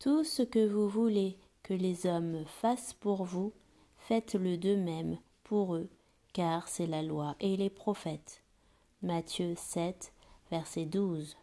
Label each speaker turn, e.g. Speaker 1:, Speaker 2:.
Speaker 1: Tout ce que vous voulez que les hommes fassent pour vous, faites-le d'eux-mêmes pour eux, car c'est la loi et les prophètes. Matthieu 7, verset 12.